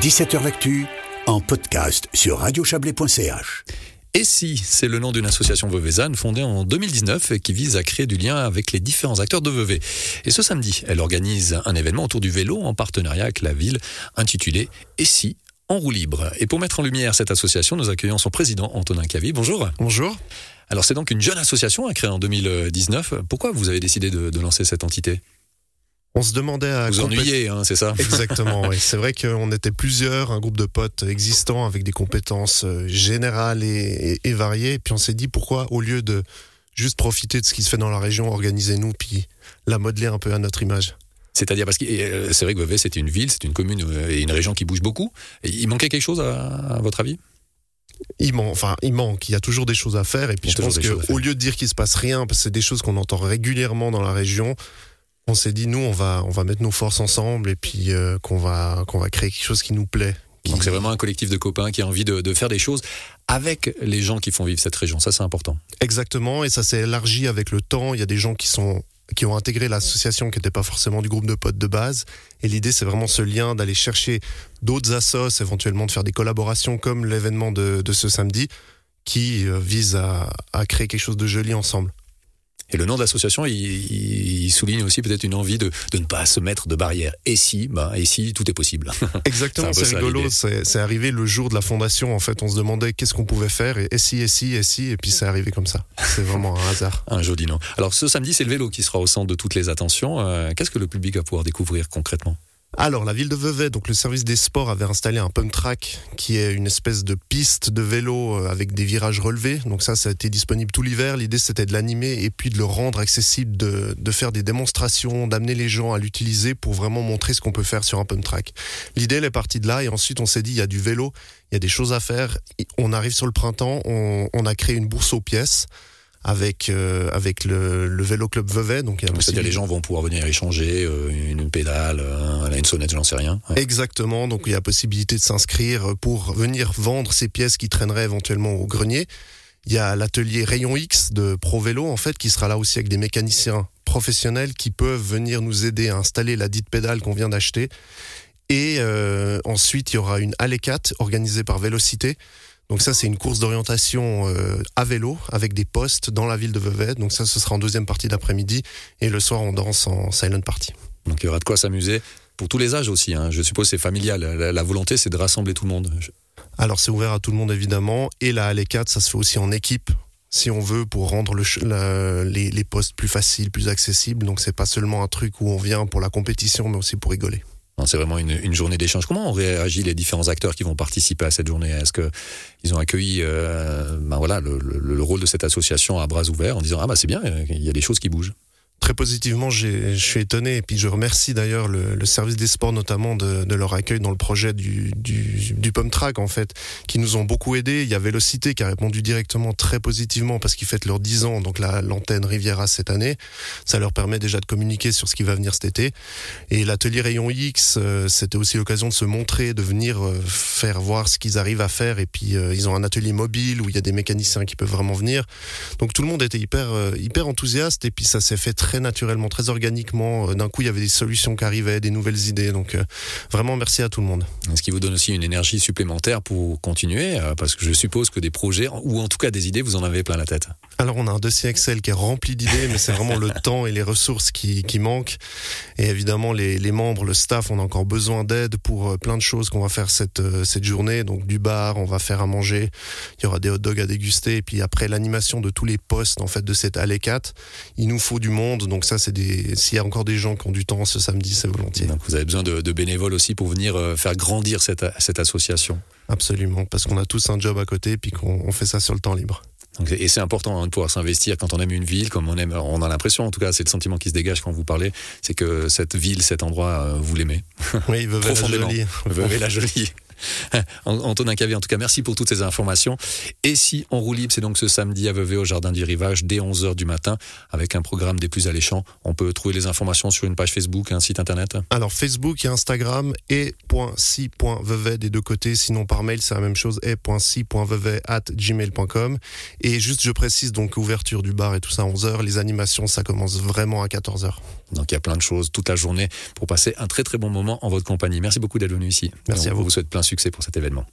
17h L'actu en podcast sur radiochablais.ch. Et si, c'est le nom d'une association veuvezane fondée en 2019 et qui vise à créer du lien avec les différents acteurs de Vevey. Et ce samedi, elle organise un événement autour du vélo en partenariat avec la ville intitulé Et si en roue libre? Et pour mettre en lumière cette association, nous accueillons son président Antonin Cavi. Bonjour. Bonjour. Alors c'est donc une jeune association créée en 2019. Pourquoi vous avez décidé de, de lancer cette entité? On se demandait à. Vous ennuyez, hein, c'est ça Exactement, oui. C'est vrai qu'on était plusieurs, un groupe de potes existants avec des compétences euh, générales et, et, variées. Et puis on s'est dit pourquoi, au lieu de juste profiter de ce qui se fait dans la région, organisez-nous, puis la modeler un peu à notre image? C'est-à-dire parce que euh, c'est vrai que Vevey c'était une ville, c'est une commune euh, et une région qui bouge beaucoup. il manquait quelque chose à, à votre avis? Il manque, enfin, il manque. Il y a toujours des choses à faire. Et puis, je pense qu'au lieu de dire qu'il se passe rien, parce que c'est des choses qu'on entend régulièrement dans la région, on s'est dit nous on va on va mettre nos forces ensemble et puis euh, qu'on va qu'on va créer quelque chose qui nous plaît. Donc c'est vraiment un collectif de copains qui a envie de, de, faire des choses avec les gens qui font vivre cette région. Ça c'est important. Exactement et ça s'est élargi avec le temps. Il y a des gens qui sont qui ont intégré l'association qui n'était pas forcément du groupe de potes de base. Et l'idée, c'est vraiment ce lien d'aller chercher d'autres assos, éventuellement de faire des collaborations comme l'événement de, de, ce samedi, qui euh, vise à, à créer quelque chose de joli ensemble. Et le nom de l'association, il, il, souligne aussi peut-être une envie de, de, ne pas se mettre de barrières. Et si, bah, et si, tout est possible. Exactement, c'est rigolo. C'est arrivé le jour de la fondation. En fait, on se demandait qu'est-ce qu'on pouvait faire. Et, et si, et si, et si, et puis c'est arrivé comme ça. C'est vraiment un hasard. un joli nom. Alors, ce samedi, c'est le vélo qui sera au centre de toutes les attentions. Euh, Qu'est-ce que le public va pouvoir découvrir concrètement? Alors, la ville de Vevey, donc le service des sports avait installé un pump track qui est une espèce de piste de vélo euh, avec des virages relevés. Donc ça, ça a été disponible tout l'hiver. L'idée, c'était de l'animer et puis de le rendre accessible, de, de faire des démonstrations, d'amener les gens à l'utiliser pour vraiment montrer ce qu'on peut faire sur un pump track. L'idée, elle est partie de là et ensuite, on s'est dit, il y a du vélo, il y a des choses à faire. On arrive sur le printemps, on, on a créé une bourse aux pièces avec euh, avec le, le, vélo club Vevey donc, donc c'est-à-dire les gens vont pouvoir venir échanger euh, une pédale euh, une sonnette j'en sais rien ouais. exactement donc il y a possibilité de s'inscrire pour venir vendre ces pièces qui traîneraient éventuellement au grenier il y a l'atelier Rayon X de Pro Vélo en fait qui sera là aussi avec des mécaniciens professionnels qui peuvent venir nous aider à installer la dite pédale qu'on vient d'acheter et euh, ensuite il y aura une Alécat organisée par Vélocité donc ça, c'est une course d'orientation euh, à vélo avec des postes dans la ville de Vevey. Donc ça, ce sera en deuxième partie d'après-midi. Et le soir, on danse en silent party. Donc il y aura de quoi s'amuser pour tous les âges aussi. Hein. Je suppose c'est familial. La, la volonté, c'est de rassembler tout le monde. Je... Alors c'est ouvert à tout le monde évidemment. Et la LE4, ça se fait aussi en équipe si on veut pour rendre le, la, les, les postes plus faciles, plus accessibles. Donc c'est pas seulement un truc où on vient pour la compétition, mais aussi pour rigoler. C'est vraiment une, une journée d'échange. Comment ont réagi les différents acteurs qui vont participer à cette journée? Est-ce qu'ils ont accueilli euh, ben voilà, le, le, le, rôle de cette association à bras ouverts en disant Ah, bah c'est bien, il y a des choses qui bougent? Très positivement, je suis étonné et puis je remercie d'ailleurs le, le, service des sports notamment de, de, leur accueil dans le projet du, du, du Pump Track en fait, qui nous ont beaucoup aidé. Il y a Vélocité qui a répondu directement très positivement parce qu'ils fêtent leurs 10 ans, donc l'antenne Riviera cette année. Ça leur permet déjà de communiquer sur ce qui va venir cet été. Et l'atelier Rayon X, euh, c'était aussi l'occasion de se montrer, de venir euh, faire voir ce qu'ils arrivent à faire. Et puis euh, ils ont un atelier mobile où il y a des mécaniciens qui peuvent vraiment venir. Donc tout le monde était hyper, hyper enthousiaste et puis ça s'est fait très très naturellement, très organiquement. Euh, d'un coup, il y avait des solutions qui arrivaient, des nouvelles idées. Donc, euh, vraiment, merci à tout le monde. Ce qui vous donne aussi une énergie supplémentaire pour continuer, euh, parce que je suppose que des projets, ou en tout cas des idées, vous en avez plein la tête. Alors, on a un dossier Excel qui est rempli d'idées, mais c'est vraiment le temps et les ressources qui, qui manquent. Et évidemment, les, les, membres, le staff, on a encore besoin d'aide pour plein de choses qu'on va faire cette, cette journée. Donc, du bar, on va faire à manger, il y aura des hot dogs à déguster. Et puis après, l'animation de tous les postes en fait de cette allée 4, il nous faut du monde donc ça, c'est des. S'il y a encore des gens qui ont du temps ce samedi, c'est volontiers. Donc vous avez besoin de, de, bénévoles aussi pour venir euh, faire grandir cette, cette association. Absolument, parce qu'on a tous un job à côté, puis qu'on fait ça sur le temps libre. Donc, et c'est important hein, de pouvoir s'investir quand on aime une ville, comme on aime. On a l'impression, en tout cas, c'est le sentiment qui se dégage quand vous parlez, c'est que cette ville, cet endroit, euh, vous l'aimez. Oui, Vevey la jolie. Vevey la jolie. Antonin Cavier, en tout cas, merci pour toutes ces informations. Et si on roule libre, c'est donc ce samedi à Vevey au Jardin du Rivage dès 11h du matin avec un programme des plus alléchants. On peut trouver les informations sur une page Facebook, un site internet Alors Facebook et Instagram et .si.vevey des deux côtés. Sinon par mail, c'est la même chose et.si.vevey at gmail.com. Et juste, je précise donc ouverture du bar et tout ça à 11h. Les animations, ça commence vraiment à 14h. Donc il y a plein de choses toute la journée pour passer un très très bon moment en votre compagnie. Merci beaucoup d'être venu ici. Merci on à vous. vous souhaite plein succès pour cet événement.